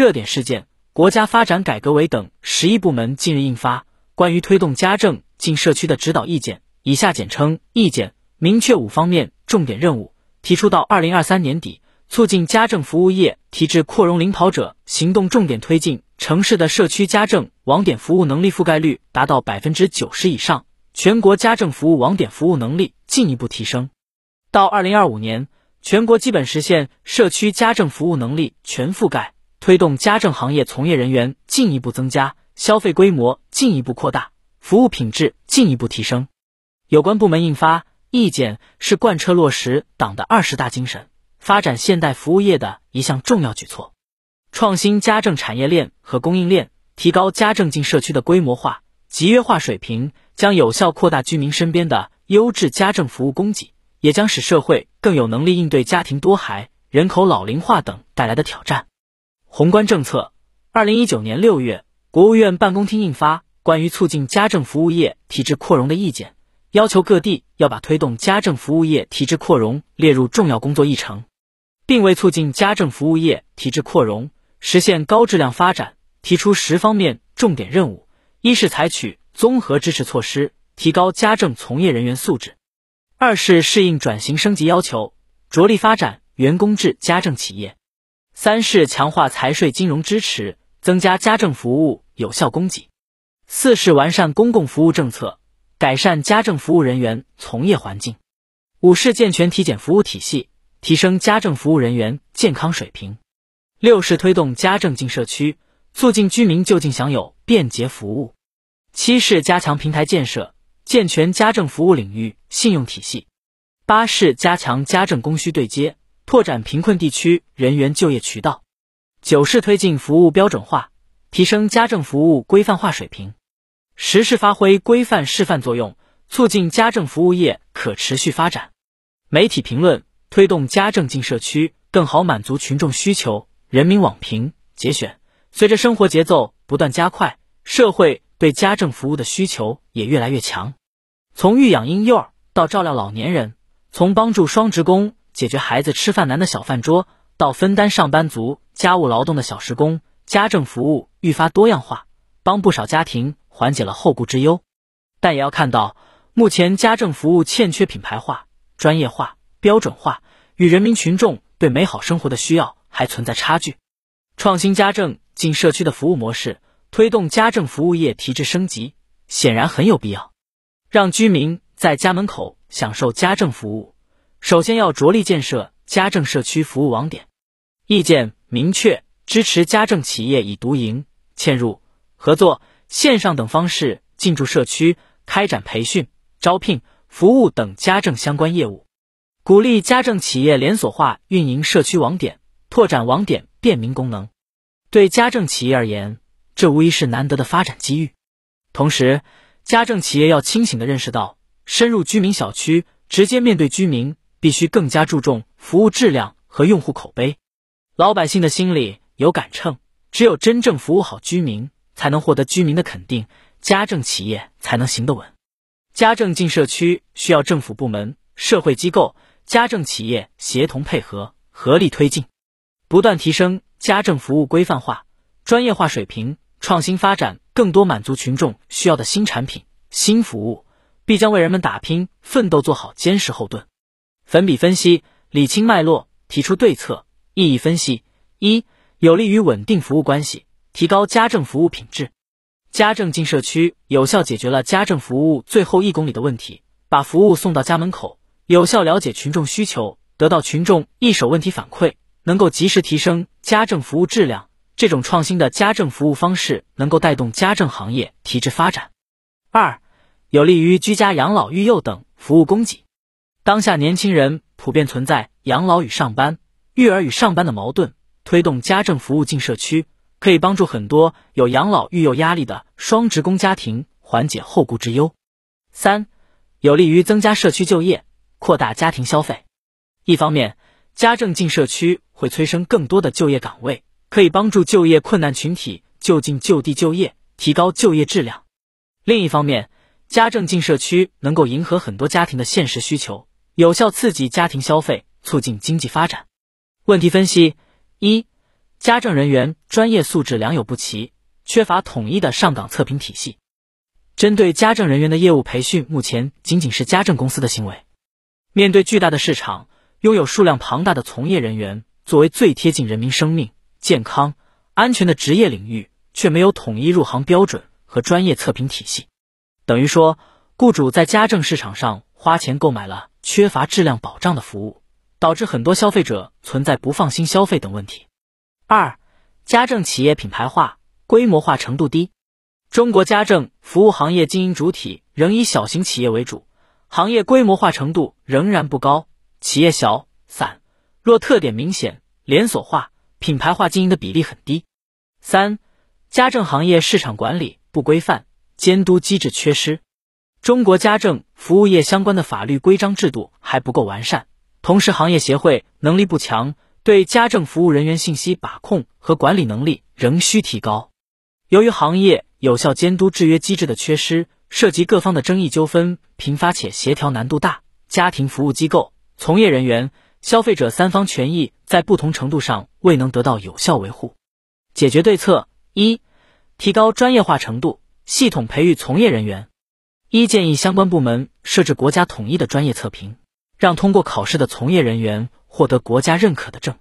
热点事件、国家发展改革委等十一部门近日印发《关于推动家政进社区的指导意见》，以下简称意见，明确五方面重点任务，提出到二零二三年底，促进家政服务业提质扩容领跑者行动重点推进城市的社区家政网点服务能力覆盖率达到百分之九十以上，全国家政服务网点服务能力进一步提升。到二零二五年，全国基本实现社区家政服务能力全覆盖。推动家政行业从业人员进一步增加，消费规模进一步扩大，服务品质进一步提升。有关部门印发意见是贯彻落实党的二十大精神，发展现代服务业的一项重要举措。创新家政产业链和供应链，提高家政进社区的规模化、集约化水平，将有效扩大居民身边的优质家政服务供给，也将使社会更有能力应对家庭多孩、人口老龄化等带来的挑战。宏观政策，二零一九年六月，国务院办公厅印发《关于促进家政服务业提质扩容的意见》，要求各地要把推动家政服务业提质扩容列入重要工作议程，并为促进家政服务业提质扩容、实现高质量发展提出十方面重点任务。一是采取综合支持措施，提高家政从业人员素质；二是适应转型升级要求，着力发展员工制家政企业。三是强化财税金融支持，增加家政服务有效供给；四是完善公共服务政策，改善家政服务人员从业环境；五是健全体检服务体系，提升家政服务人员健康水平；六是推动家政进社区，促进居民就近享有便捷服务；七是加强平台建设，健全家政服务领域信用体系；八是加强家政供需对接。拓展贫困地区人员就业渠道，九是推进服务标准化，提升家政服务规范化水平；十是发挥规范示范作用，促进家政服务业可持续发展。媒体评论：推动家政进社区，更好满足群众需求。人民网评节选：随着生活节奏不断加快，社会对家政服务的需求也越来越强。从育养婴幼儿到照料老年人，从帮助双职工。解决孩子吃饭难的小饭桌，到分担上班族家务劳动的小时工，家政服务愈发多样化，帮不少家庭缓解了后顾之忧。但也要看到，目前家政服务欠缺品牌化、专业化、标准化，与人民群众对美好生活的需要还存在差距。创新家政进社区的服务模式，推动家政服务业提质升级，显然很有必要，让居民在家门口享受家政服务。首先要着力建设家政社区服务网点。意见明确支持家政企业以独营、嵌入、合作、线上等方式进驻社区，开展培训、招聘、服务等家政相关业务，鼓励家政企业连锁化运营社区网点，拓展网点便民功能。对家政企业而言，这无疑是难得的发展机遇。同时，家政企业要清醒地认识到，深入居民小区，直接面对居民。必须更加注重服务质量和用户口碑，老百姓的心里有杆秤，只有真正服务好居民，才能获得居民的肯定，家政企业才能行得稳。家政进社区需要政府部门、社会机构、家政企业协同配合，合力推进，不断提升家政服务规范化、专业化水平，创新发展更多满足群众需要的新产品、新服务，必将为人们打拼奋斗做好坚实后盾。粉笔分析，理清脉络，提出对策。意义分析：一、有利于稳定服务关系，提高家政服务品质。家政进社区，有效解决了家政服务最后一公里的问题，把服务送到家门口，有效了解群众需求，得到群众一手问题反馈，能够及时提升家政服务质量。这种创新的家政服务方式，能够带动家政行业提质发展。二、有利于居家养老、育幼等服务供给。当下年轻人普遍存在养老与上班、育儿与上班的矛盾，推动家政服务进社区，可以帮助很多有养老育幼压力的双职工家庭缓解后顾之忧。三、有利于增加社区就业，扩大家庭消费。一方面，家政进社区会催生更多的就业岗位，可以帮助就业困难群体就近就地就业，提高就业质量；另一方面，家政进社区能够迎合很多家庭的现实需求。有效刺激家庭消费，促进经济发展。问题分析：一、家政人员专业素质良莠不齐，缺乏统一的上岗测评体系。针对家政人员的业务培训，目前仅仅是家政公司的行为。面对巨大的市场，拥有数量庞大的从业人员，作为最贴近人民生命健康安全的职业领域，却没有统一入行标准和专业测评体系，等于说，雇主在家政市场上花钱购买了缺乏质量保障的服务，导致很多消费者存在不放心消费等问题。二、家政企业品牌化、规模化程度低。中国家政服务行业经营主体仍以小型企业为主，行业规模化程度仍然不高，企业小散若特点明显，连锁化、品牌化经营的比例很低。三、家政行业市场管理不规范，监督机制缺失。中国家政服务业相关的法律规章制度还不够完善，同时行业协会能力不强，对家政服务人员信息把控和管理能力仍需提高。由于行业有效监督制约机制的缺失，涉及各方的争议纠纷频发且协调难度大，家庭服务机构、从业人员、消费者三方权益在不同程度上未能得到有效维护。解决对策一：提高专业化程度，系统培育从业人员。一、建议相关部门设置国家统一的专业测评，让通过考试的从业人员获得国家认可的证。